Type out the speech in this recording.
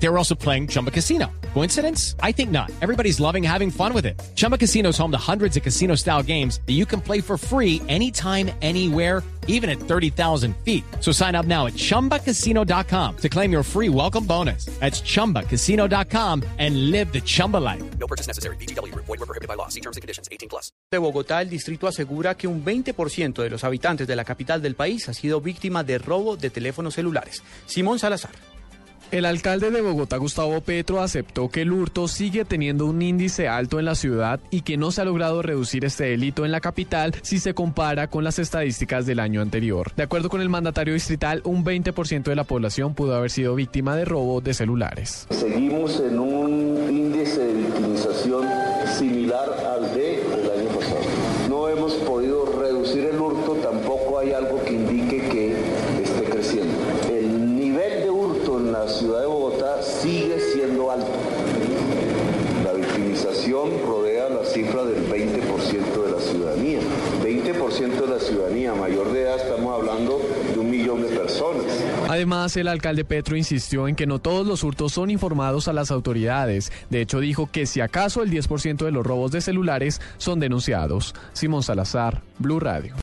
They were also playing Chumba Casino. Coincidence? I think not. Everybody's loving having fun with it. Chumba Casino is home to hundreds of casino style games that you can play for free anytime, anywhere, even at 30,000 feet. So sign up now at chumbacasino.com to claim your free welcome bonus. That's chumbacasino.com and live the Chumba life. No purchase necessary. BGW. Void were prohibited by law. See terms and conditions. 18 plus. De Bogotá, el distrito asegura que un 20% de los habitantes de la capital del país ha sido víctima de robo de teléfonos celulares. Simón Salazar. El alcalde de Bogotá, Gustavo Petro, aceptó que el hurto sigue teniendo un índice alto en la ciudad y que no se ha logrado reducir este delito en la capital si se compara con las estadísticas del año anterior. De acuerdo con el mandatario distrital, un 20% de la población pudo haber sido víctima de robo de celulares. Seguimos en un índice de victimización similar al de el año pasado. No hemos podido reducir el hurto, tampoco hay algo que indique que esté creciendo. El nivel de hurto en la ciudad de Bogotá sigue siendo alto. La victimización rodea la cifra del 20% de la ciudadanía. 20% de la ciudadanía mayor de edad, estamos hablando de un millón de personas. Además, el alcalde Petro insistió en que no todos los hurtos son informados a las autoridades. De hecho, dijo que si acaso el 10% de los robos de celulares son denunciados. Simón Salazar, Blue Radio.